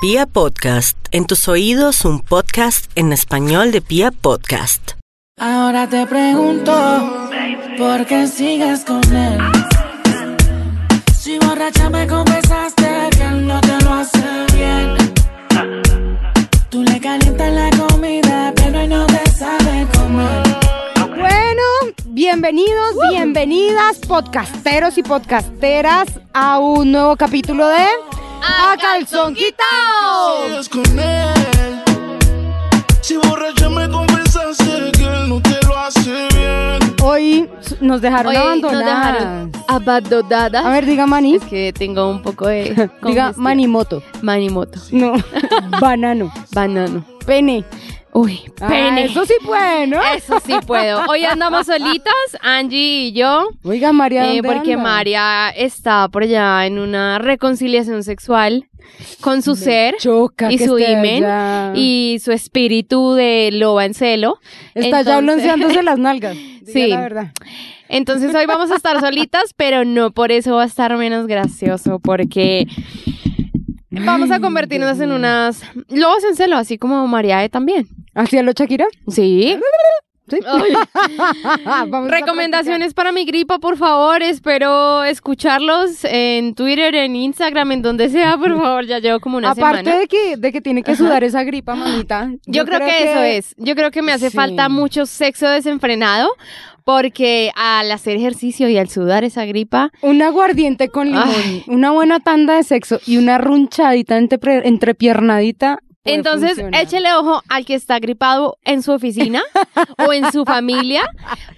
Pia Podcast, en tus oídos un podcast en español de Pia Podcast. Ahora te pregunto, ¿por qué sigues con él? Si borracha me confesaste que él no te lo hace bien. Tú le calientas la comida, pero él no te sabe comer. Bueno, bienvenidos, bienvenidas, podcasteros y podcasteras, a un nuevo capítulo de A Calzón Quitao. sigues con él. Si borracha me confesaste que él no te lo hace bien. Hoy nos dejaron Hoy nos abandonadas. dejaron abandonadas. A ver, diga Mani. Es que tengo un poco de. Diga. Manimoto. Manimoto. No, banano. Banano. Pene. Uy, Ah, pene. eso sí puede, ¿no? Eso sí puedo. Hoy andamos solitas, Angie y yo. Oiga, María, eh, ¿dónde porque anda? María está por allá en una reconciliación sexual con su ser y su imen allá. y su espíritu de loba en celo. Está ya bronceándose las nalgas. Sí. la verdad. Entonces hoy vamos a estar solitas, pero no por eso va a estar menos gracioso, porque vamos a convertirnos en unas lobos en celo, así como Mariae también. ¿Hacía lo Shakira? Sí. Sí. Recomendaciones para mi gripa, por favor. Espero escucharlos en Twitter, en Instagram, en donde sea, por favor. Ya llevo como una Aparte semana. de que, de que tiene que sudar esa gripa, mamita. Yo, creo, que, eso es. Yo creo que me hace Sí. falta mucho sexo desenfrenado, porque al hacer ejercicio y al sudar esa gripa, Un aguardiente con limón, Ay. una buena tanda de sexo y una runchadita entre, entrepiernadita. Entonces, funcionar. échele ojo al que está gripado en su oficina o en su familia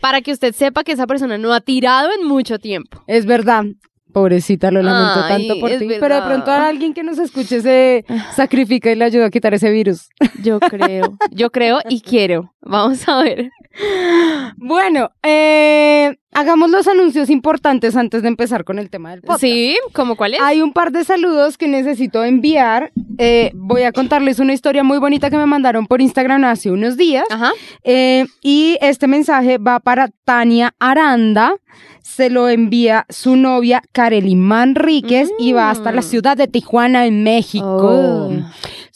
para que usted sepa que esa persona no ha tirado en mucho tiempo. Es verdad. Pobrecita, lo lamento Ay, tanto por ti. verdad. Pero de pronto a alguien que nos escuche se sacrifica y le ayuda a quitar ese virus. Yo creo, yo creo y quiero. Vamos a ver. Bueno, eh, hagamos los anuncios importantes antes de empezar con el tema del podcast. Sí, ¿cómo cuál es? Hay un par de saludos que necesito enviar. Eh, voy a contarles una historia muy bonita que me mandaron por Instagram hace unos días. Ajá. Eh, y este mensaje va para Tania Aranda. Se lo envía su novia Kareli Manríquez y va hasta la ciudad de Tijuana, en México. Oh.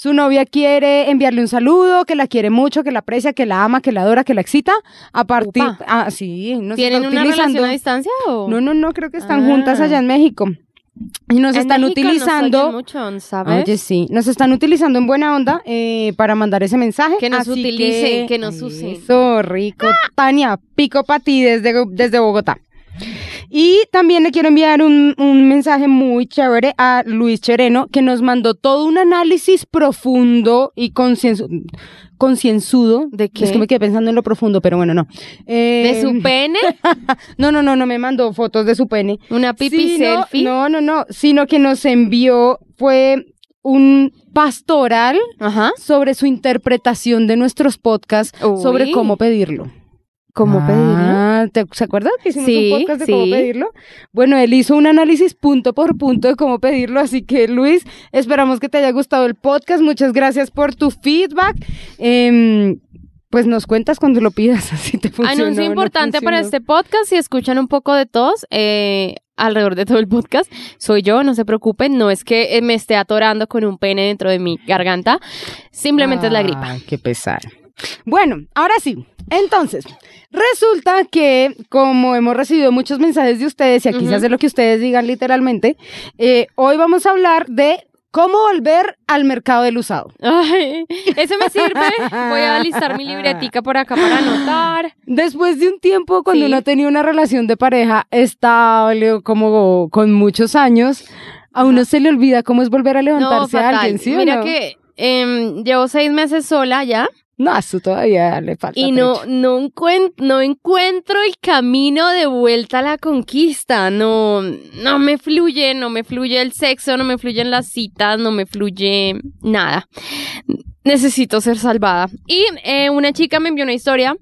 Su novia quiere enviarle un saludo, que la quiere mucho, que la aprecia, que la ama, que la adora, que la excita. A partir. Ah, sí, nos ¿Tienen está una relación a distancia o? No, no, no, creo que están Ah. juntas allá en México. Y nos En están México nos utilizando. mucho, ¿sabes? Oye, sí, nos están utilizando en buena onda eh, para mandar ese mensaje. Que nos así utilicen, que nos usen. Eso, rico. Tania, pico para ti desde, desde Bogotá. Y también le quiero enviar un, un mensaje muy chévere a Luis Chereno, que nos mandó todo un análisis profundo y concienzu- concienzudo. ¿De qué? Es que me quedé pensando en lo profundo, pero bueno, no. ¿De Eh, su pene? No, no, no, no me mandó fotos de su pene. ¿Una pipi Sino- selfie? No, no, no, sino que nos envió fue un pastoral Ajá. sobre su interpretación de nuestros podcasts Uy. sobre cómo pedirlo. ¿Cómo pedirlo? Ah, ¿te- ¿Se acuerdan que hicimos Sí, un podcast de cómo pedirlo? Bueno, él hizo un análisis punto por punto de cómo pedirlo, así que Luis, esperamos que te haya gustado el podcast. Muchas gracias por tu feedback. Em, pues nos cuentas cuando lo pidas, así te funciona. Anuncio importante para este podcast, si escuchan un poco de todos, eh, alrededor de todo el podcast, soy yo, no se preocupen, no es que eh, me esté atorando con un pene dentro de mi garganta, simplemente es la gripa. Ay, qué pesar. Bueno, ahora sí. Entonces, resulta que como hemos recibido muchos mensajes de ustedes, y aquí se Ujú. hace lo que ustedes digan literalmente, eh, hoy vamos a hablar de cómo volver al mercado del usado. Ay, eso me sirve. Voy a alistar mi libretica por acá para anotar. Después de un tiempo, cuando Sí. uno tenía una relación de pareja estable, como con muchos años, a uno se le olvida cómo es volver a No, levantarse a alguien, ¿sí o Mira no? que em, llevo seis meses sola ya No, eso todavía le falta. y no, trecho. no, encuent- no encuentro el camino de vuelta a la conquista. No, no me fluye, no me fluye el sexo, no me fluyen las citas, no me fluye nada. Necesito ser salvada. Y eh, una chica me envió una historia,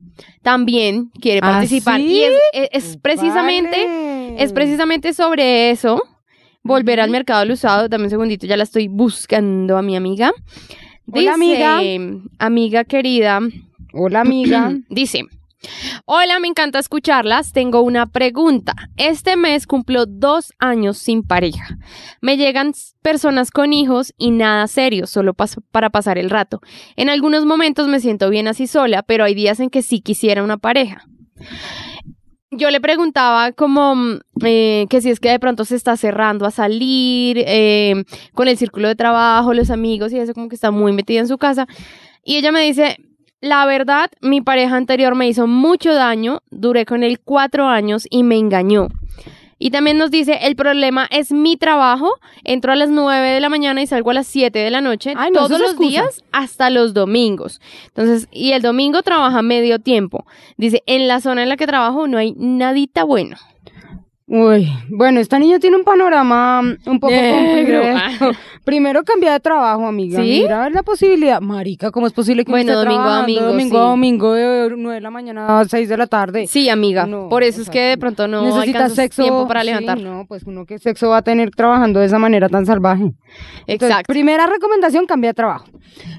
también quiere ¿Ah, participar. sí? Y es, es- es precisamente, Vale. es precisamente sobre eso. Volver al mercado del usado. Dame un segundito, ya la estoy buscando a mi amiga. Hola, amiga. Amiga querida, Hola, amiga. dice, Hola, me encanta escucharlas. Tengo una pregunta. Este mes cumplo dos años sin pareja. Me llegan personas con hijos y nada serio, solo pas- para pasar el rato. En algunos momentos me siento bien así sola, pero hay días en que sí quisiera una pareja. Yo le preguntaba como mm, eh, que si es que de pronto se está cerrando a salir eh, con el círculo de trabajo, los amigos y eso como que está muy metida en su casa. Y ella me dice, la verdad, mi pareja anterior me hizo mucho daño, duré con él cuatro años y me engañó. Y también nos dice, el problema es mi trabajo, entro a las nueve de la mañana y salgo a las siete de la noche, Ay, no, eso todos los excusa. días hasta los domingos. Entonces, y el domingo trabaja medio tiempo. Dice, en la zona en la que trabajo no hay nadita bueno. Uy, bueno, esta niña tiene un panorama un poco complejo. Primero cambia de trabajo, amiga. ¿Sí? Mira la posibilidad. Marica, ¿cómo es posible que Bueno, esté domingo a domingo, domingo a domingo de 9 de la mañana a 6 de la tarde? Sí, amiga. No, Por eso es que de pronto no Necesita alcanzas sexo. tiempo para sí, levantar. no, pues uno que sexo va a tener trabajando de esa manera tan salvaje. Entonces, Exacto. primera recomendación, cambia de trabajo.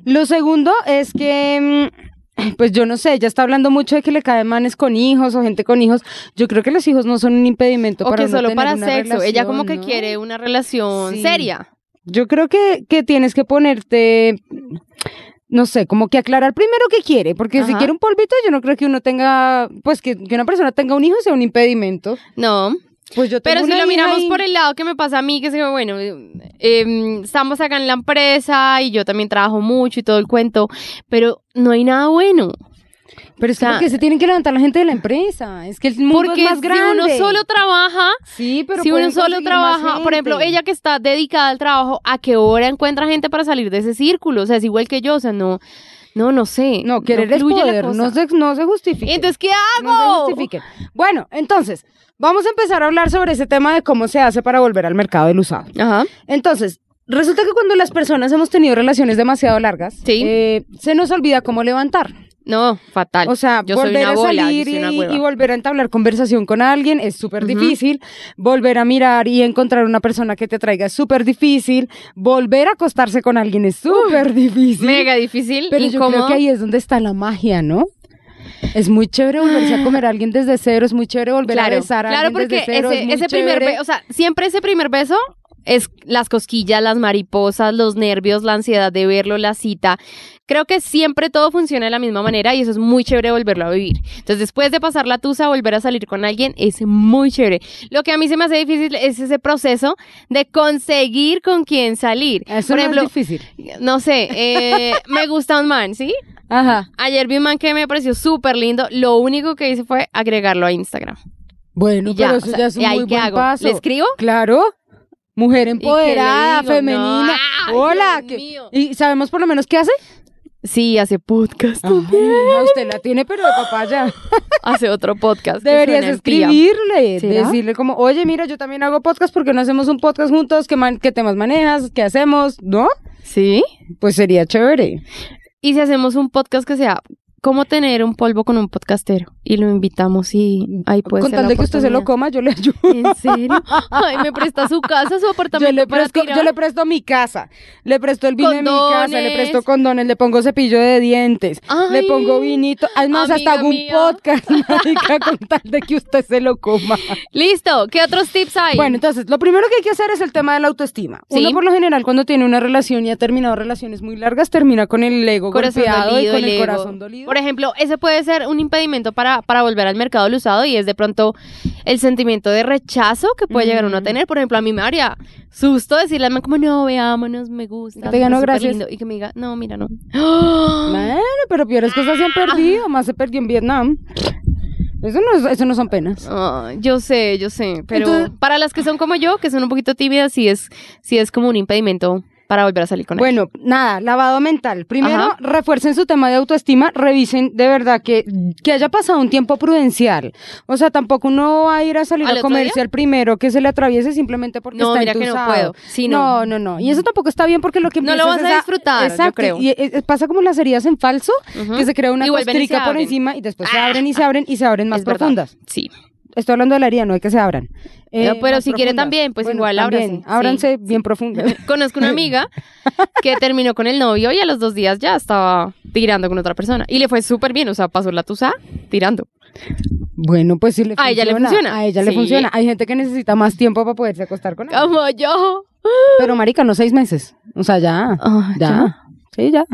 Lo segundo es que, mm, pues yo no sé, ella está hablando mucho de que le caen manes con hijos o gente con hijos. Yo creo que los hijos no son un impedimento O para que solo tener para una sexo. Ella como que relación, quiere una relación Sí. seria. Yo creo que, que tienes que ponerte, no sé, como que aclarar primero qué quiere, porque si quiere un polvito, yo no creo que uno tenga, pues que, que una persona tenga un hijo sea un impedimento. No. Pues yo tengo Pero si lo miramos por el lado que me pasa a mí, que es bueno, eh, estamos acá en la empresa y yo también trabajo mucho y todo el cuento, pero no hay nada bueno. Pero es que o sea, porque se tienen que levantar la gente de la empresa. Es que el mundo Porque es más si grande. uno solo trabaja, Sí, pero si uno solo trabaja, por ejemplo, ella que está dedicada al trabajo, ¿a qué hora encuentra gente para salir de ese círculo? O sea, es igual que yo, o sea, no, no, no sé. No, querer es fluye la poder, no se, no se justifique. Entonces, ¿qué no se hago? justifiquen. Bueno, entonces, vamos a empezar a hablar sobre ese tema de cómo se hace para volver al mercado del usado. Ajá. Entonces, resulta que cuando las personas hemos tenido relaciones demasiado largas, Sí. eh, se nos olvida cómo levantar. No, fatal. O sea, yo volver a bola, salir y, volver a entablar conversación con alguien es súper difícil. Volver a mirar y encontrar una persona que te traiga es súper difícil. Volver a acostarse con alguien es súper difícil. Mega difícil, Pero yo creo que ahí es donde está la magia, ¿no? Es muy chévere volverse a comer a alguien desde cero, es muy chévere volver a claro, besar a claro, alguien porque desde cero, ese, es muy ese primer beso, o sea, siempre ese primer beso es las cosquillas, las mariposas, los nervios, la ansiedad de verlo, la cita. Creo que siempre todo funciona de la misma manera y eso es muy chévere volverlo a vivir. Entonces, después de pasar la tusa, volver a salir con alguien es muy chévere. Lo que a mí se me hace difícil es ese proceso de conseguir con quién salir. Eso Por no ejemplo, es difícil. no sé, eh, me gusta un man, ¿sí? Ajá. Ayer vi un man que me pareció súper lindo. Lo único que hice fue agregarlo a Instagram. Bueno, ya, pero o eso sea, ya es un ¿y ahí muy qué buen hago? paso. ¿Le escribo? Claro. Mujer empoderada, digo? femenina. No. Hola. Que- mío. ¿Y sabemos por lo menos qué hace? Sí, hace podcast. Ay, a usted la tiene, pero de papaya. Hace otro podcast. Deberías escribirle, decirle como, oye, mira, yo también hago podcast, porque no hacemos un podcast juntos? ¿Qué, man- qué temas manejas? ¿Qué hacemos? ¿No? Sí. Pues sería chévere. Y si hacemos un podcast que sea cómo tener un polvo con un podcastero y lo invitamos y ahí puede Con ser tal la de que usted se lo coma, yo le ayudo. ¿En serio? Ay, me presta su casa, su apartamento Yo le, para presto, tirar? yo le presto mi casa, le presto el vino de mi casa, le presto condones, le pongo cepillo de dientes, le pongo vinito, además hasta hago un mía. podcast, marica, con tal de que usted se lo coma. Listo. ¿Qué otros tips hay? Bueno, entonces, lo primero que hay que hacer es el tema de la autoestima. Sí. Uno por lo general cuando tiene una relación y ha terminado relaciones muy largas, termina con el ego corazón golpeado y dolido, con el, corazón dolido. Por ejemplo, ese puede ser un impedimento para, para volver al mercado del usado y es de pronto el sentimiento de rechazo que puede llegar uno a tener. Por ejemplo, a mí me haría susto decirle a como, no, veámonos, me gusta. Te "No, gracias". lindo", Y que me diga, no, mira, no. Bueno, pero peores cosas se han perdido, más se perdió en Vietnam. Eso no, es- eso no son penas. Yo sé, yo sé, pero Entonces- para las que son como yo, que son un poquito tímidas, sí es, sí es como un impedimento para volver a salir con él. Bueno, nada, lavado mental. Primero, Ajá. refuercen su tema de autoestima, revisen de verdad que, que haya pasado un tiempo prudencial. O sea, tampoco uno va a ir a salir ¿Al a otro comerse al primero que se le atraviese simplemente porque No, está mira que no puedo. Sí, no. no, no, no. Y eso tampoco está bien porque lo que No lo vas es a disfrutar, yo Exacto, creo. Y eh, eh, pasa como las heridas en falso, que se crea una costrica por abren. encima y después se abren y se abren y se abren más Es verdad. profundas. Sí. Estoy hablando de la herida, no hay que se abran. Eh, No, pero más si quiere profundas. también, pues Bueno, igual también, ábrase, sí. Ábranse bien profundo. Conozco una amiga que terminó con el novio y a los dos días ya estaba tirando con otra persona. Y le fue súper bien, o sea, pasó la tusa tirando. Bueno, pues sí le funciona. A ella le funciona. A ella le Sí. funciona. Hay gente que necesita más tiempo para poderse acostar con él. Como yo. Pero marica, no seis meses. O sea, ya. Ah, ya. ya. Sí, ya.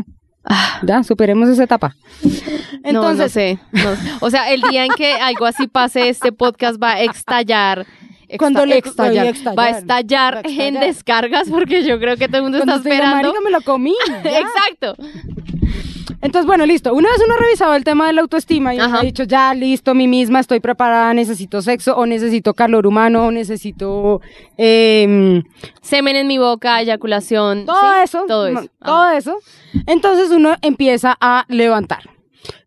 Ah, Ya, superemos esa etapa. no, no Entonces, sé. no. O sea, el día en que algo así pase, este podcast va a estallar. Exta- Cuando le- estallar, va a estallar, Va a en descargas porque yo creo que todo el mundo cuando está diga, esperando. marica, me lo comí. Exacto. Entonces, bueno, listo. Una vez uno ha revisado el tema de la autoestima y uno Ajá. ha dicho, ya, listo, mí misma, estoy preparada, necesito sexo, o necesito calor humano, o necesito em, Semen en mi boca, eyaculación. todo ¿sí? eso. Todo eso. todo Ajá. eso. Entonces uno empieza a levantar.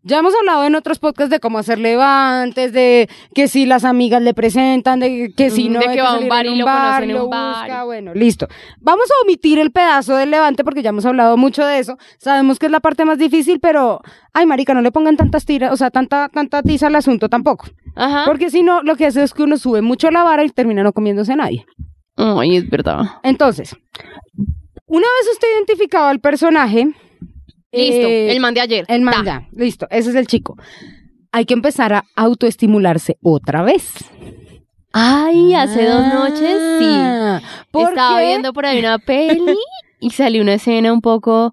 Ya hemos hablado en otros podcasts de cómo hacer levantes, de que si las amigas le presentan, de que si no de hay que va a un bar y lo conocen en lo un bar. busca, bueno, listo. Vamos a omitir el pedazo del levante porque ya hemos hablado mucho de eso. Sabemos que es la parte más difícil, pero ay, marica, no le pongan tantas tiras, o sea, tanta tanta tiza al asunto tampoco. Ajá. Porque si no, lo que hace es que uno sube mucho la vara y termina no comiéndose a nadie. Ay, es verdad. Entonces, una vez usted identificaba al personaje, Listo, eh, el man de ayer. el man ya, listo, ese es el chico. Hay que empezar a autoestimularse otra vez. Ay, hace dos noches sí. Ah, ¿por Estaba viendo por ahí una peli y salió una escena un poco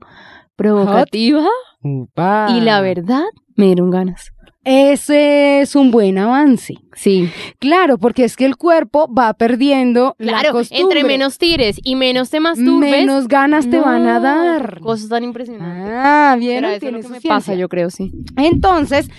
provocativa Upa. y la verdad me dieron ganas. Ese es un buen avance. Sí, Claro, porque es que el cuerpo va perdiendo la claro, costumbre. entre menos tires y menos te masturbes, menos ganas te no, van a dar. Cosas tan impresionantes. Ah, bien, Pero eso es lo que me ciencia. pasa, yo creo, sí. Entonces,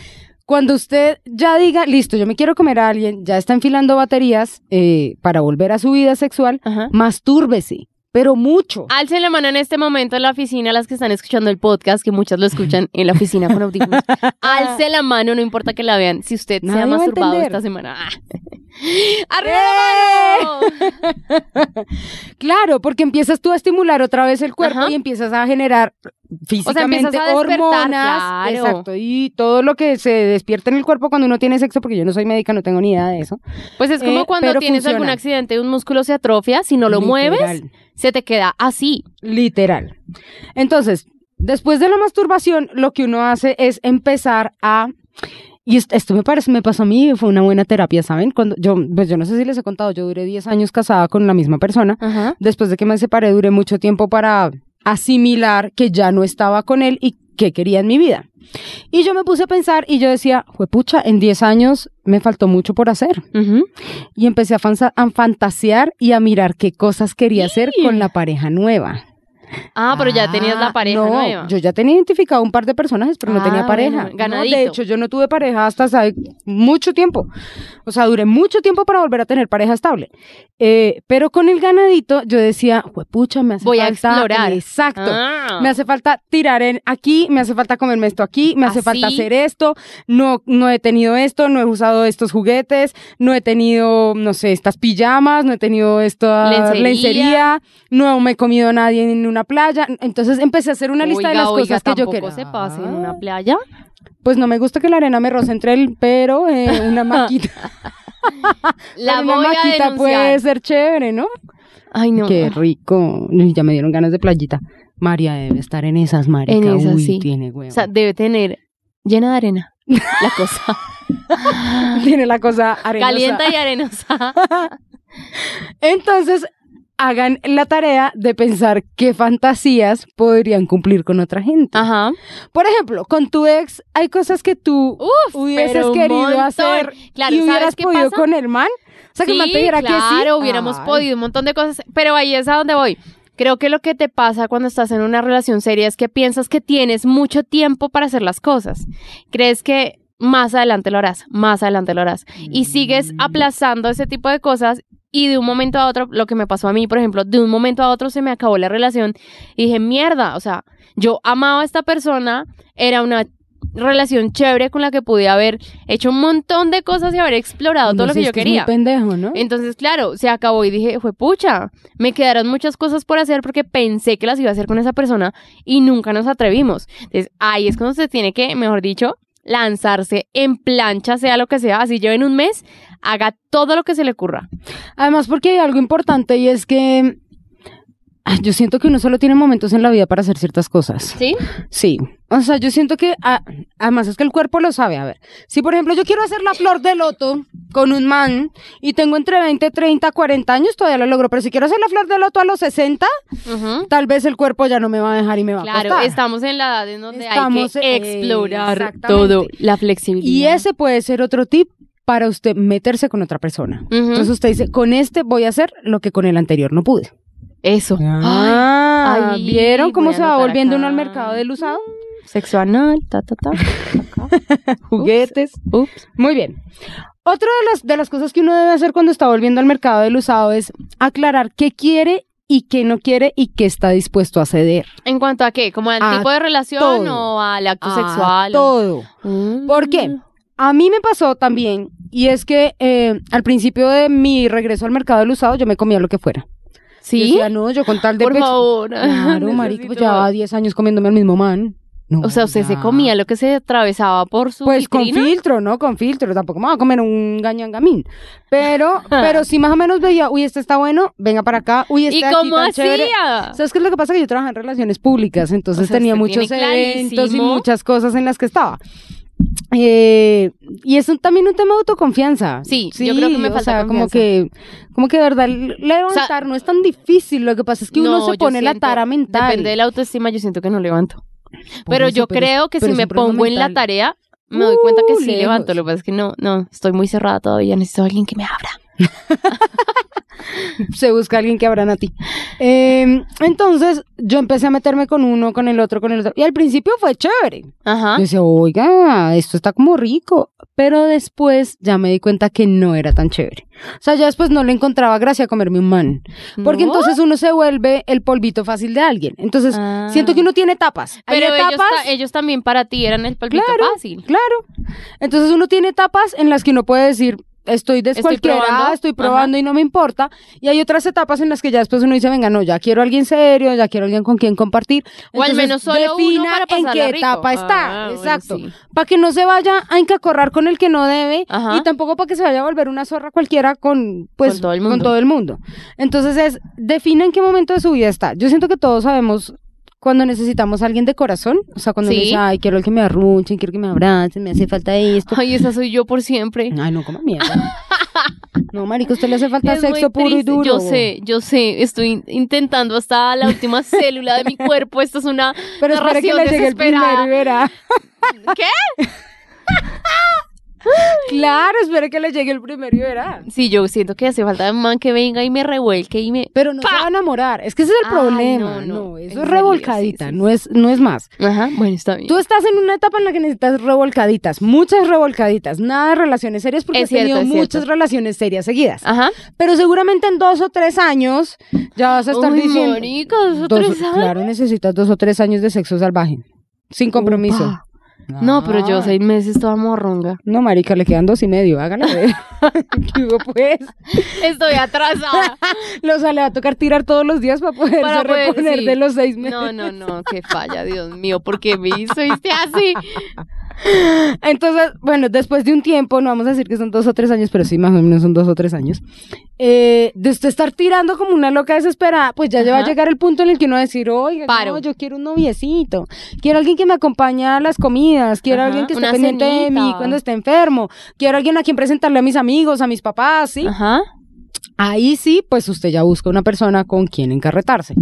cuando usted ya diga, listo, yo me quiero comer a alguien, ya está enfilando baterías eh, para volver a su vida sexual, Ajá. mastúrbese, pero mucho. Alcen la mano en este momento en la oficina, las que están escuchando el podcast, que muchas lo escuchan en la oficina con audífonos. Alce la mano, no importa que la vean, si usted se Nadie ha va a masturbado esta semana. ¡Arriba la mano! Claro, porque empiezas tú a estimular otra vez el cuerpo Ajá. y empiezas a generar físicamente empiezas a despertar, hormonas, claro. exacto, y todo lo que se despierta en el cuerpo cuando uno tiene sexo, porque yo no soy médica, no tengo ni idea de eso. Pues es como Eh, cuando tienes algún accidente un músculo se atrofia, si no lo mueves, se te queda así. Literal. Entonces, después de la masturbación, lo que uno hace es empezar a y est- esto me parece, me pasó a mí, fue una buena terapia, ¿saben? Cuando yo, pues yo no sé si les he contado, yo duré 10 años casada con la misma persona. Ajá. Después de que me separé, duré mucho tiempo para asimilar que ya no estaba con él y que quería en mi vida. Y yo me puse a pensar y yo decía, pucha, en 10 años me faltó mucho por hacer. Y empecé a fantasear y a mirar qué cosas quería hacer con la pareja nueva. Ah, pero ya tenías la Ah, pareja no, nueva. Yo ya tenía identificado un par de personajes, pero no Ah, tenía pareja. bueno, No, de hecho, yo no tuve pareja hasta hace mucho tiempo. O sea, duré mucho tiempo para volver a tener pareja estable. Eh, pero con el ganadito, yo decía, pucha, me hace Voy a falta. explorar. Exacto. Ah. Me hace falta tirar en aquí, me hace falta comerme esto aquí, me hace Así. falta hacer esto, no, no he tenido esto, no he usado estos juguetes, no he tenido, no sé, estas pijamas, no he tenido esta Lencería. lencería, no me he comido a nadie en una playa. Entonces empecé a hacer una lista de las oiga, cosas que yo quería. se pase en Ah, una playa. Pues no me gusta que la arena me roce entre el, pero eh, una maquita, La pero una maquita puede ser chévere, ¿no? Ay, no. Qué rico. Ya me dieron ganas de playita. María debe estar en esas, marica. En esas, Uy, sí. tiene huevo. O sea, debe tener llena de arena la cosa. tiene la cosa arenosa. Caliente y arenosa. Entonces, hagan la tarea de pensar qué fantasías podrían cumplir con otra gente. Ajá. Por ejemplo, con tu ex hay cosas que tú Uf, hubieses querido hacer Claro, y ¿sabes hubieras podido con el man. O sea, que el man te dijera que sí. claro, hubiéramos Ay. podido un montón de cosas, pero ahí es a donde voy. Creo que lo que te pasa cuando estás en una relación seria es que piensas que tienes mucho tiempo para hacer las cosas. Crees que más adelante lo harás, más adelante lo harás. Y sigues aplazando ese tipo de cosas y de un momento a otro, lo que me pasó a mí, por ejemplo, de un momento a otro se me acabó la relación y dije, mierda, o sea, yo amaba a esta persona, era una relación chévere con la que pude haber hecho un montón de cosas y haber explorado todo lo que yo que es quería. muy pendejo, ¿no? Entonces, claro, se acabó y dije, fue pucha, me quedaron muchas cosas por hacer porque pensé que las iba a hacer con esa persona y nunca nos atrevimos. Entonces, ahí es cuando se tiene que, mejor dicho, lanzarse en plancha, sea lo que sea, así lleven un mes, haga todo lo que se le ocurra. Además, porque hay algo importante y es que yo siento que uno solo tiene momentos en la vida para hacer ciertas cosas. ¿Sí? Sí. O sea, yo siento que, ah, además es que el cuerpo lo sabe. A ver, si por ejemplo yo quiero hacer la flor de loto con un man y tengo entre 20, 30, 40 años, todavía lo logro. Pero si quiero hacer la flor de loto a los 60, Ujú. tal vez el cuerpo ya no me va a dejar y me va a Claro, estamos en la edad en donde Estamos, hay que explorar todo, la flexibilidad. Y ese puede ser otro tip para usted meterse con otra persona. Entonces usted dice, con este voy a hacer lo que con el anterior no pude. Eso. Ah, Ay, ¿vieron cómo se va volviendo uno al mercado del usado? Sexo anal, ta, ta, ta. Juguetes. Ups. Muy bien. Otra de las, de las cosas que uno debe hacer cuando está volviendo al mercado del usado es aclarar qué quiere y qué no quiere y qué está dispuesto a ceder. ¿En cuanto a qué? ¿Como al A tipo de relación todo. o al acto A sexual? Todo. Mm. ¿Por qué? A mí me pasó también, y es que eh, al principio de mi regreso al mercado del usado, yo me comía lo que fuera. Yo ¿Sí? decía, no, yo con tal de... Por pex- favor. Claro, marico, pues llevaba 10 años comiéndome al mismo man. No, O sea, usted se ya. comía lo que se atravesaba por su Pues con filtro, ¿no? Con filtro. Tampoco me voy a comer un gañangamín. Pero, pero sí más o menos veía, uy, este está bueno, venga para acá. Uy, este ¿Y aquí cómo tan chévere. hacía? ¿Sabes qué es lo que pasa? Que yo trabajaba en relaciones públicas, entonces O sea, tenía muchos eventos y muchas cosas en las que estaba. Eh, y es un- también un tema de autoconfianza. Sí, yo creo que me o falta sea, como que, como que de verdad levantar no es tan difícil. Lo que pasa es que uno No, se pone la siento- tara mental. Depende de la autoestima, yo siento que no levanto. Pero eso, yo pero creo que si me pongo en la tarea, me doy cuenta que Uh, sí lejos. levanto. Lo que pasa es que no, no, estoy muy cerrada todavía. Necesito a alguien que me abra. se busca alguien que abran a ti. Eh, entonces, yo empecé a meterme con uno, con el otro, con el otro. Y al principio fue chévere. Ajá. Yo decía, oiga, esto está como rico. Pero después ya me di cuenta que no era tan chévere. O sea, ya después no le encontraba gracia a comerme un man. Porque ¿No? entonces uno se vuelve el polvito fácil de alguien. Entonces, Ah. siento que uno tiene etapas. Hay Pero ellos, etapas. ta- ellos también para ti eran el Claro. fácil. Claro. Entonces uno tiene etapas en las que uno puede decir, estoy descualquierada, probando. estoy probando y no me importa. Y hay otras etapas en las que ya después uno dice, venga, no, ya quiero a alguien serio, ya quiero a alguien con quien compartir. O al Entonces, menos solo uno defina para en qué rico. etapa está. Ah, bueno, Exacto. sí. Para que no se vaya a encacorrar con el que no debe Ajá. y tampoco para que se vaya a volver una zorra cualquiera con, pues, Con todo el mundo. con todo el mundo. Entonces es, defina en qué momento de su vida está. Yo siento que todos sabemos cuando necesitamos a alguien de corazón, o sea, cuando Sí. dice, ay, quiero el que me arrunchen, quiero que me abracen, me hace falta esto. Ay, esa soy yo por siempre. Ay, no, como mierda. No, marico, usted le hace falta Es sexo puro y duro. Yo sé, yo sé. Estoy in- intentando hasta la última célula de mi cuerpo. Esto es una Pero espere que narración le el desesperada. verá. ¿Qué? Claro, espere que le llegue el primero y verá. Sí, yo siento que hace falta un man que venga y me revuelque y me... Pero no se va a enamorar. Es que ese es el Ay, problema. no, No, no. eso es revolcadita, sí, sí, no es, no es más. Ajá, bueno, está bien. Tú estás en una etapa en la que necesitas revolcaditas, muchas revolcaditas, nada de relaciones serias porque Es has cierto, tenido muchas cierto. relaciones serias seguidas. Ajá. Pero seguramente en dos o tres años ya vas a estar Uy, diciendo. marica, dos o tres años. Claro, necesitas dos o tres años de sexo salvaje. Sin compromiso. No, pero yo seis meses toda morronga. No, marica, le quedan dos y medio, hágale ver. ¿Qué hubo, pues? Estoy atrasada. Los le va a tocar tirar todos los días para poder Para poder, reponer sí. de los seis meses. No, no, no, qué falla, Dios mío, ¿por qué me hiciste así? Entonces, bueno, después de un tiempo, no vamos a decir que son dos o tres años, pero sí, más o menos son dos o tres años, eh, de usted estar tirando como una loca desesperada, pues ya va a llegar el punto en el que uno va a decir, oiga, Paro. no, yo quiero un noviecito, quiero alguien que me acompañe a las comidas, quiero Ajá, alguien que esté pendiente de mí cenita. cuando esté enfermo, quiero alguien a quien presentarle a mis amigos, a mis papás, ¿sí? Ajá. Ahí sí, pues usted ya busca una persona con quien encarretarse.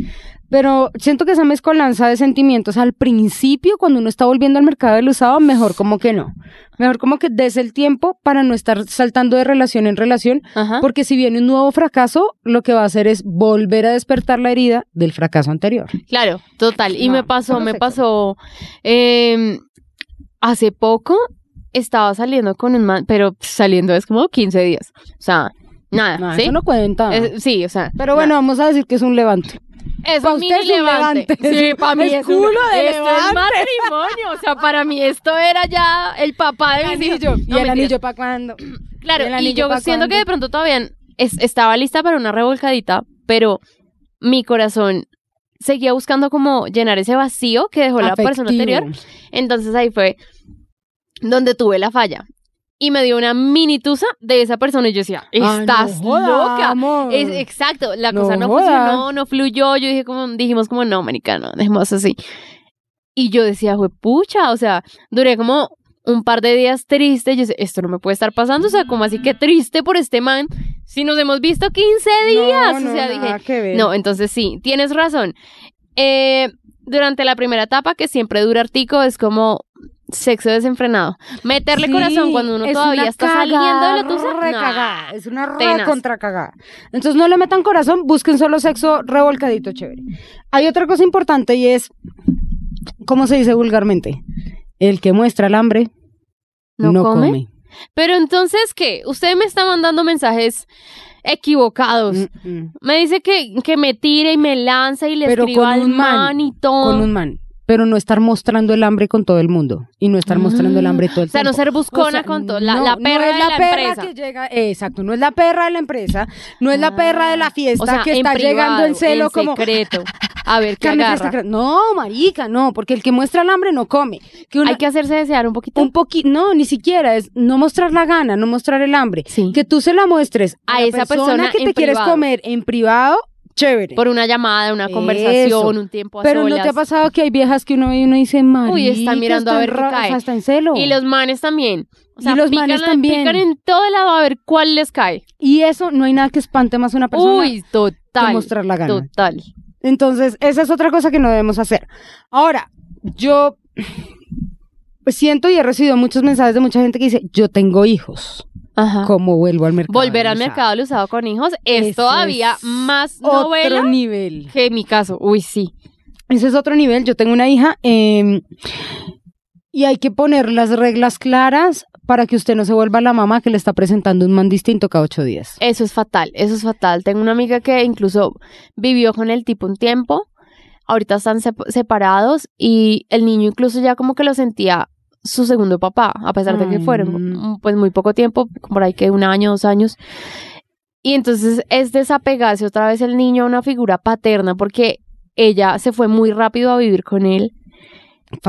Pero siento que esa mezcolanza de sentimientos al principio, cuando uno está volviendo al mercado del usado, mejor como que no. Mejor como que des el tiempo para no estar saltando de relación en relación, Ajá. porque si viene un nuevo fracaso, lo que va a hacer es volver a despertar la herida del fracaso anterior. Claro, total. Y No, me pasó, me sexo. pasó. eh, hace poco estaba saliendo con un man, pero saliendo es como 15 días. O sea, nada. No, ¿sí? eso no cuenta. Es- sí, o sea. Pero bueno, vamos a decir que es un levante. Es pa' un usted mini es un levante. levante. Sí, para mí Es es, un- culo de esto es matrimonio. O sea, para mí esto era ya el papá de mis hijos. Anillo. No, ¿Y el anillo para cuándo? Claro, ¿El y yo siento que de pronto todavía es- estaba lista para una revolcadita, pero mi corazón seguía buscando como llenar ese vacío que dejó la persona anterior. Entonces ahí fue, donde tuve la falla. Y me dio una mini tusa de esa persona y yo decía, estás no joda, loca. amor. Es, exacto, la No cosa no joda. funcionó, no fluyó. Yo dije como, dijimos como, no, marica, no, dejemos así. Y yo decía, fue pucha, o sea, duré como un par de días triste. Yo decía, esto no me puede estar pasando, o sea, como así que triste por este man. Si nos hemos visto 15 días, No, o sea, dije, no, entonces sí, tienes razón. Eh, durante la primera etapa, que siempre dura artico, es como sexo desenfrenado. Meterle Sí, corazón cuando uno es todavía está saliendo de la tusa. recagada, es una re contra cagada. Entonces no le metan corazón, busquen solo sexo revolcadito chévere. Hay otra cosa importante y es, ¿cómo se dice vulgarmente? El que muestra el hambre ¿No no, come? come. Pero entonces, ¿qué? Usted me está mandando mensajes equivocados. Mm, mm. Me dice que, que me tire y me lanza y le Pero escriba con al un man, man y todo. Con un man. Pero no estar mostrando el hambre con todo el mundo. Y no estar mostrando el hambre todo el O sea, no tiempo. ser buscona O sea, con todo. La, no, la no perra es de la, la, perra empresa. que llega, eh, exacto, no es la perra de la empresa, no es la perra de la fiesta O sea, que está llegando en celo en como secreto. A ver, ¿qué agarra? No, marica, no, porque el que muestra el hambre no come. Que una- Hay que hacerse desear un poquito. un poquito, no, ni siquiera es no mostrar la gana, no mostrar el hambre. Sí. Que tú se la muestres a, A la esa persona que en te quieres comer en privado, chévere. Por una llamada, una Eso. conversación, un tiempo a Pero no solas. te ha pasado que hay viejas que uno ve y uno dice, marica, Uy, está mirando a ver qué cae. O sea, está en celo. Y los manes también. O Y sea, los pican, manes también. pican en todo lado a ver cuál les cae. Y eso no hay nada que espante más a una persona Uy, total. que mostrar la gana. Total. Entonces, esa es otra cosa que no debemos hacer. Ahora, yo siento y he recibido muchos mensajes de mucha gente que dice, yo tengo hijos, Ajá. ¿cómo vuelvo al mercado? Volver al mercado del usado con hijos es todavía es más Otro novela nivel. que en mi caso. Uy, sí. Ese es otro nivel. Yo tengo una hija eh, y hay que poner las reglas claras para que usted no se vuelva la mamá que le está presentando un man distinto cada ocho días. Eso es fatal, eso es fatal. Tengo una amiga que incluso vivió con el tipo un tiempo. Ahorita están sep- separados y el niño incluso ya como que lo sentía su segundo papá, a pesar de que fueron no. pues muy poco tiempo, por ahí que un año, dos años. Y entonces es desapegarse otra vez el niño a una figura paterna porque ella se fue muy rápido a vivir con él,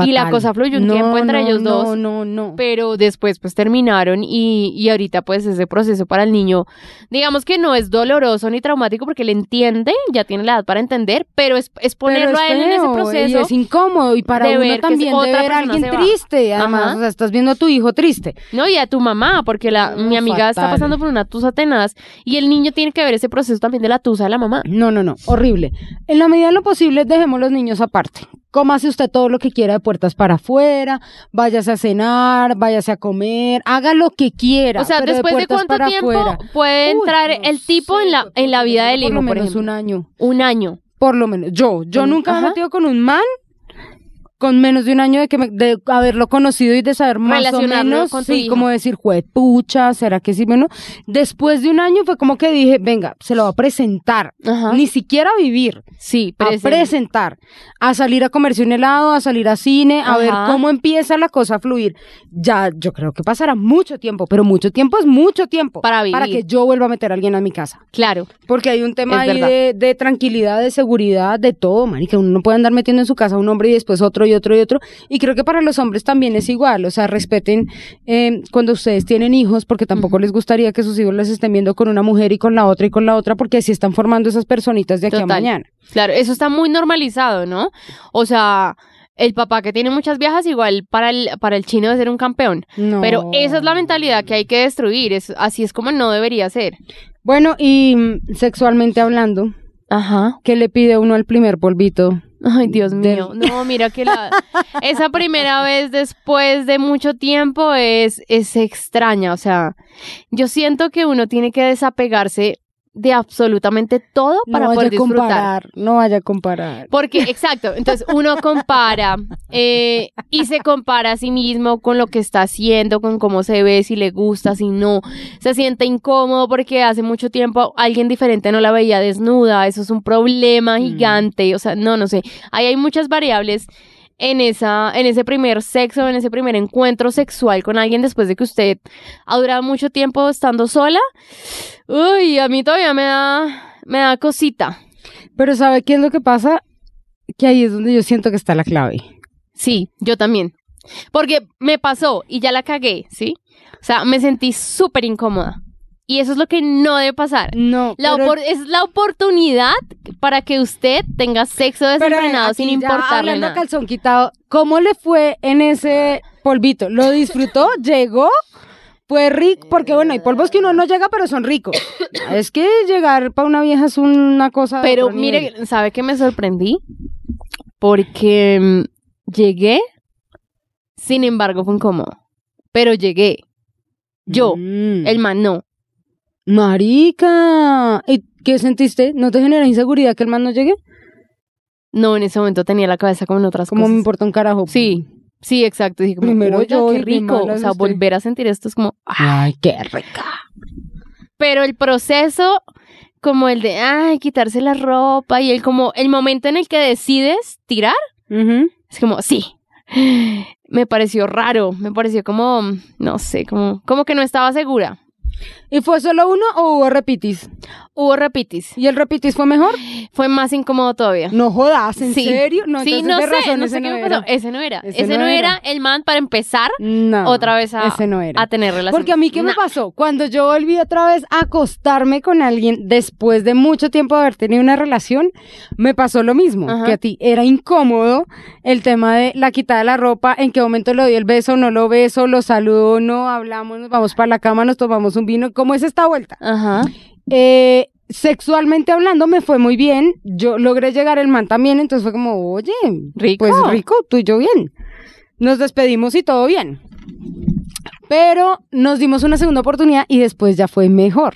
Y la cosa fluyó un No, tiempo entre no, ellos no, dos. No, no, pero después pues terminaron y, y ahorita pues ese proceso para el niño, digamos que no es doloroso ni traumático porque él entiende, ya tiene la edad para entender, pero es, es ponerlo Pero es a él en ese proceso. Y es incómodo. Y para uno también de ver a alguien triste. Además, Ajá. o sea, estás viendo a tu hijo triste. No, y a tu mamá, porque la, No, mi amiga está pasando por una tusa tenaz y el niño tiene que ver ese proceso también de la tusa de la mamá. No, no, no. Horrible. En la medida de lo posible, dejemos los niños aparte. Cómase usted todo lo que quiera de puertas para afuera, váyase a cenar, váyase a comer, haga lo que quiera. O sea, pero después de, cuánto tiempo afuera. puede Uy, entrar no el tipo sé, en la, en la vida del por hijo, lo por menos ejemplo. un año. Un año. Por lo menos. Yo, yo nunca me he metido con un man con menos de un año de que me- de haberlo conocido y de saber más o menos, con sí, como decir, pucha, ¿será que sí? Bueno, después de un año fue como que dije, venga, se lo va a presentar, Ajá. ni siquiera a vivir, Sí, a presente. presentar, a salir a comerse un helado, a salir a cine, a Ajá. ver cómo empieza la cosa a fluir. Ya, yo creo que pasará mucho tiempo, pero mucho tiempo es mucho tiempo Para vivir. que yo vuelva a meter a alguien a mi casa. Claro. Porque hay un tema ahí de, de tranquilidad, de seguridad, de todo, marica. Uno no puede andar metiendo en su casa a un hombre y después otro y otro y otro. Y creo que para los hombres también es igual. O sea, respeten eh, cuando ustedes tienen hijos, porque tampoco les gustaría que sus hijos les estén viendo con una mujer y con la otra y con la otra, porque así están formando esas personitas de aquí a mañana. Claro, eso está muy normalizado, ¿no? O sea, el papá que tiene muchas viejas, igual para el, para el chino debe ser un campeón. No. Pero esa es la mentalidad que hay que destruir. Es, así es como no debería ser. Bueno, y mm, sexualmente hablando, Ajá. ¿qué le pide uno al primer polvito? Ay, Dios mío. No, mira que la, esa primera vez después de mucho tiempo es, es extraña. O sea, yo siento que uno tiene que desapegarse de absolutamente todo para no poder disfrutar. comparar, no vaya a comparar. Porque, exacto, entonces uno compara eh, y se compara a sí mismo con lo que está haciendo, con cómo se ve, si le gusta, si no. Se siente incómodo porque hace mucho tiempo alguien diferente no la veía desnuda. Eso es un problema Mm. gigante. O sea, no, no sé. Ahí hay muchas variables en esa, en ese primer sexo, en ese primer encuentro sexual con alguien después de que usted ha durado mucho tiempo estando sola. Uy, a mí todavía me da, me da cosita. Pero ¿sabe qué es lo que pasa? Que ahí es donde yo siento que está la clave. Sí, yo también. Porque me pasó y ya la cagué, ¿sí? O sea, me sentí súper incómoda. Y eso es lo que no debe pasar. No, La pero- es la oportunidad para que usted tenga sexo pero desenfrenado sin importarle hablando nada. calzón quitado, ¿cómo le fue en ese polvito? ¿Lo disfrutó? ¿Llegó? Fue rico, porque bueno, hay polvos que uno no llega, pero son ricos. Es que llegar para una vieja es una cosa. Pero mire, ¿sabe qué me sorprendí? Porque mm, llegué, sin embargo fue incómodo. Pero llegué. Yo, Mm. el man no. Marica. ¿Y qué sentiste? ¿No te genera inseguridad que el man no llegue? No, en ese momento tenía la cabeza como en otras Como me cosas. importa un carajo. Sí, sí, exacto. Dije como, Primero "Oiga, yo qué rico. O sea, volver a sentir esto es como... Ay, qué rica. Pero el proceso, como el de, ay, quitarse la ropa y el como, el momento en el que decides tirar, es como, sí. Me pareció raro, me pareció como, no sé, como, como que no estaba segura. ¿Y fue solo uno o hubo repitis? Hubo repitis. ¿Y el repitis fue mejor? Fue más incómodo todavía. No jodas, ¿en Sí. serio? No, sí, no sé, razón, no sé qué no me pasó. Ese no era. Ese Ese, no no era. el man para empezar No, otra vez a, ese no era. a tener relaciones. Porque a mí, ¿qué me No. pasó? Cuando yo volví otra vez a acostarme con alguien después de mucho tiempo de haber tenido una relación, me pasó lo mismo Ajá. que a ti. Era incómodo el tema de la quitada de la ropa, en qué momento le doy el beso, no lo beso, lo saludo, no hablamos, nos vamos para la cama, nos tomamos un vino. ¿Cómo es esta vuelta? Ajá. Eh, sexualmente hablando, me fue muy bien. Yo logré llegar el man también, entonces fue como, oye, Rico. pues rico, tú y yo bien. Nos despedimos y todo bien. Pero nos dimos una segunda oportunidad y después ya fue mejor.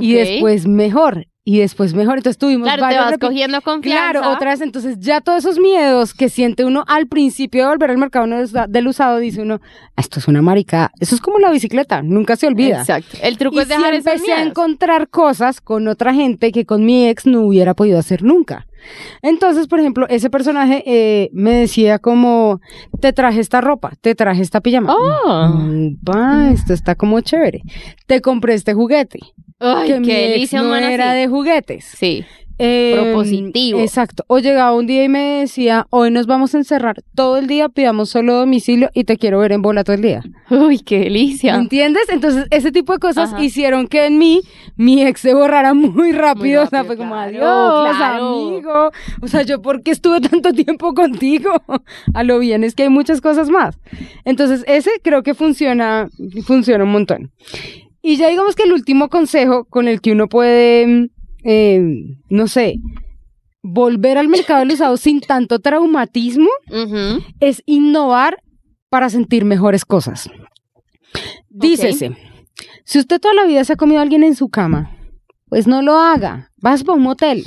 Y después mejor. Y después mejor. Entonces tuvimos Claro, te varios vas repi- cogiendo confianza. Claro, otra vez, entonces ya todos esos miedos que siente uno al principio de volver al mercado del usa- del usado, dice uno, esto es una marica, eso es como la bicicleta, nunca se olvida. Exacto. El truco Y es dejar esos empecé a miedos. encontrar cosas con otra gente que con mi ex no hubiera podido hacer nunca. Entonces, por ejemplo, ese personaje eh, me decía como, te traje esta ropa, te traje esta pijama. Oh. Mm, va, esto está como chévere. Te compré este juguete. Ay, que mi qué ex delicia, no era así. de juguetes. Sí. Eh, Propositivo. Exacto. O llegaba un día y me decía, hoy nos vamos a encerrar todo el día, pidamos solo domicilio y te quiero ver en bola todo el día. Uy, qué delicia. ¿Entiendes? Entonces, ese tipo de cosas Ajá. hicieron que en mí mi ex se borrara muy rápido. o sea, fue como, claro, adiós, claro. amigo. O sea, yo, ¿por qué estuve tanto tiempo contigo? A lo bien es que hay muchas cosas más. Entonces, ese creo que funciona, funciona un montón. Y ya digamos que el último consejo con el que uno puede, eh, no sé, volver al mercado del usado sin tanto traumatismo es innovar para sentir mejores cosas. Dícese, si usted toda la vida se ha comido a alguien en su cama, pues no lo haga, vas para un motel.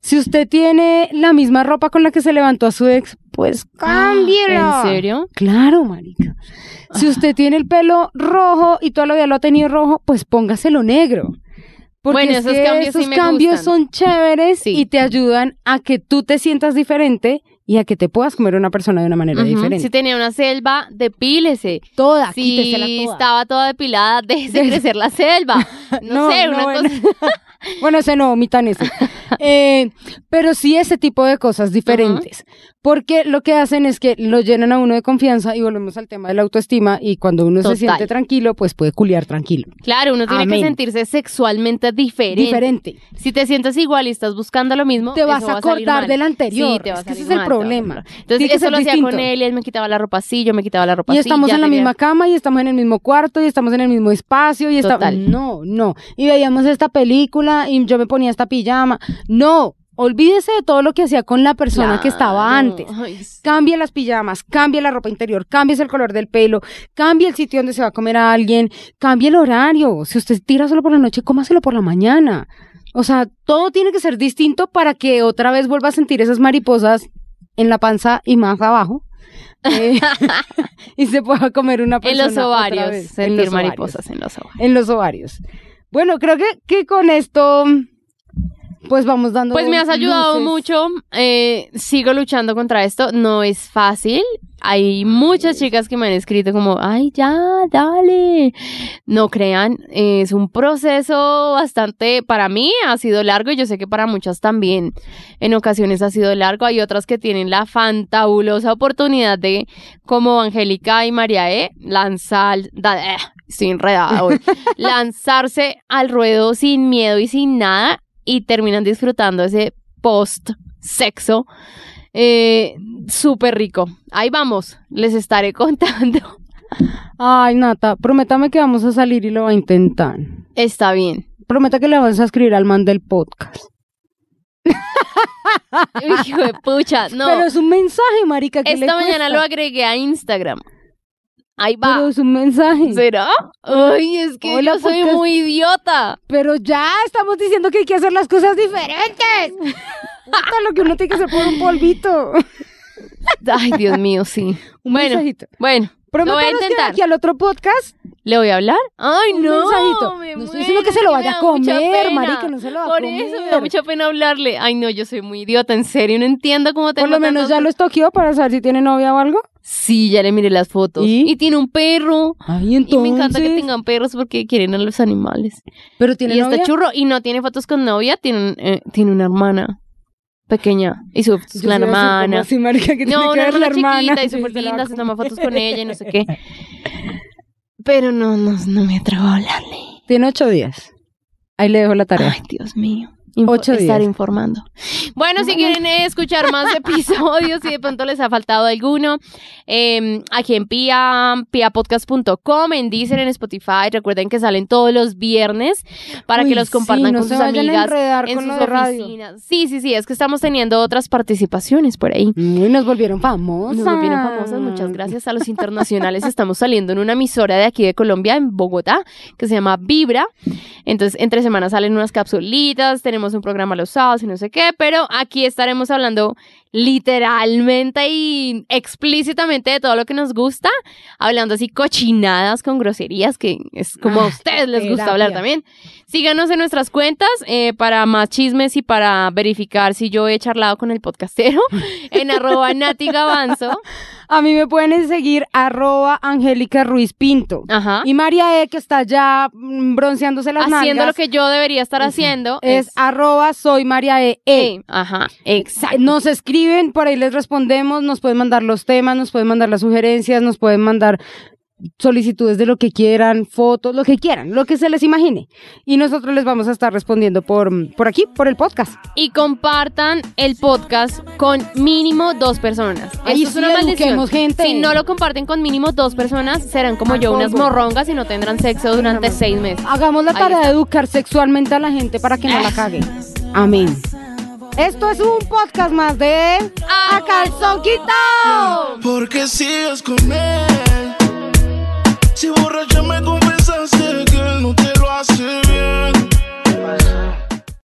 Si usted tiene la misma ropa con la que se levantó a su ex, pues cámbiela. ¿En serio? Claro, marica. Si usted tiene el pelo rojo y toda la vida lo ha tenido rojo, pues póngaselo negro. Porque Bueno, es esos que cambios sí esos me cambios gustan. son chéveres Sí. y te ayudan a que tú te sientas diferente y a que te puedas comer a una persona de una manera diferente. Si tenía una selva, depílese. toda, Si quítesela toda. estaba toda depilada, déjese crecer la selva. No, No, sé, no, una bueno. cosa. Bueno, ese no, omitan ese. Eh, pero sí ese tipo de cosas diferentes. Porque lo que hacen es que lo llenan a uno de confianza y volvemos al tema de la autoestima y cuando uno Total. se siente tranquilo, pues puede culiar tranquilo. Claro, uno tiene Amén. que sentirse sexualmente diferente. Diferente. Si te sientes igual y estás buscando lo mismo, Te vas a mal. del anterior. Sí, te va Es a que ese es el problema. Entonces, eso lo hacía con él y él me quitaba la ropa así, yo me quitaba la ropa Y así. estamos ya en la tenía- misma cama y estamos en el mismo cuarto y estamos en el mismo espacio y estamos... No, no. Y veíamos esta película y yo me ponía esta pijama. No, olvídese de todo lo que hacía con la persona que estaba antes. Ay, sí. Cambie las pijamas, cambie la ropa interior, cambie el color del pelo, cambie el sitio donde se va a comer a alguien, cambie el horario. Si usted tira solo por la noche, cómaselo por la mañana. O sea, todo tiene que ser distinto para que otra vez vuelva a sentir esas mariposas en la panza y más abajo. Eh, y se pueda comer una En persona. otra. En sentir los ovarios. mariposas en los ovarios. En los ovarios. Bueno, creo que, que con esto, pues vamos dando. Pues me has ayudado luces. mucho. eh, sigo luchando contra esto. No es fácil. hay muchas chicas que me han escrito como, ay, ya, dale. No crean, es un proceso bastante, para mí ha sido largo y yo sé que para muchas también en ocasiones ha sido largo. Hay otras que tienen la fantabulosa oportunidad de, como Angélica y María E, lanzar, da- eh, estoy enredada hoy, lanzarse al ruedo sin miedo y sin nada y terminan disfrutando ese post sexo eh, súper rico. Ahí vamos, les estaré contando. Ay, Nata, prométame que vamos a salir y lo va a intentar. Está bien. Prometa que le vas a escribir al man del podcast. Hijo de pucha, no. Pero es un mensaje, marica, que Esta mañana lo agregué a Instagram. Ahí va. Pero es un mensaje. ¿Será? Ay, es que Hola, yo soy podcast. muy idiota. Pero ya estamos diciendo que hay que hacer las cosas diferentes. Nata, lo que uno tiene que hacer por un polvito. Ay, Dios mío, sí. Un bueno, mensajito. bueno, que intentar. aquí al otro podcast ¿Le voy a hablar? Ay, Un no. mensajito. me No estoy diciendo que se lo vaya a comer, marica, no se lo va a Por eso me da comer. mucha pena hablarle. Ay, no, yo soy muy idiota, en serio, no entiendo cómo tengo Por lo menos ya lo estoqueó para saber si tiene novia o algo. Sí, ya le miré las fotos. ¿Y? ¿Y? tiene un perro. Ay, entonces. Y me encanta que tengan perros porque quieren a los animales. Pero tiene Y novia. está churro y no tiene fotos con novia, tiene, eh, tiene una hermana pequeña y su la hermana. ¿cómo así, marica, que No, una la hermana chiquita y súper linda, se toma fotos con ella y no sé qué. Pero no, no, no me atrevo a hablarle. Tiene ocho días. Ahí le dejo la tarea. Ay, Dios mío. Info- Ocho estar días. informando. Bueno, si quieren escuchar más episodios, si de pronto les ha faltado alguno, eh, aquí en Pia, piapodcast.com, en Deezer, en Spotify, recuerden que salen todos los viernes para Uy, que los compartan sí, no con sus amigas en con sus radio. Sí, sí, sí, es que estamos teniendo otras participaciones por ahí. Uy, nos volvieron famosas. Nos volvieron famosas, muchas gracias a los internacionales. Estamos saliendo en una emisora de aquí de Colombia, en Bogotá, que se llama Vibra. Entonces, entre semanas salen unas capsulitas, tenemos un programa los sábados y no sé qué, pero aquí estaremos hablando literalmente y explícitamente de todo lo que nos gusta, hablando así cochinadas con groserías, que es como a Ah, ustedes les gusta terapia. hablar también. Síganos en nuestras cuentas eh, para más chismes y para verificar si yo he charlado con el podcastero en arroba Nati Gavanzo. A mí me pueden seguir arroba Angélica Ruiz Pinto. Ajá. Y María E, que está ya mm, bronceándose las Haciendo nalgas, lo que yo debería estar haciendo. es arroba soy María E. E. Eh, Ajá, exacto. Nos escriben, por ahí les respondemos, nos pueden mandar los temas, nos pueden mandar las sugerencias, nos pueden mandar solicitudes de lo que quieran, fotos, lo que quieran, lo que se les imagine. Y nosotros les vamos a estar respondiendo por, por aquí, por el podcast. Y compartan el podcast con mínimo dos personas. Ay, Esto es sí, una maldición. gente. Si no lo comparten con mínimo dos personas, serán como yo, unas morrongas y no tendrán sexo durante seis meses. Hagamos la Ahí tarea de educar sexualmente a la gente para que no la cague. Amén. Esto es un podcast más de A Calzón Quitado. Porque sigues con él. Si borracha me confesaste que él no te lo hace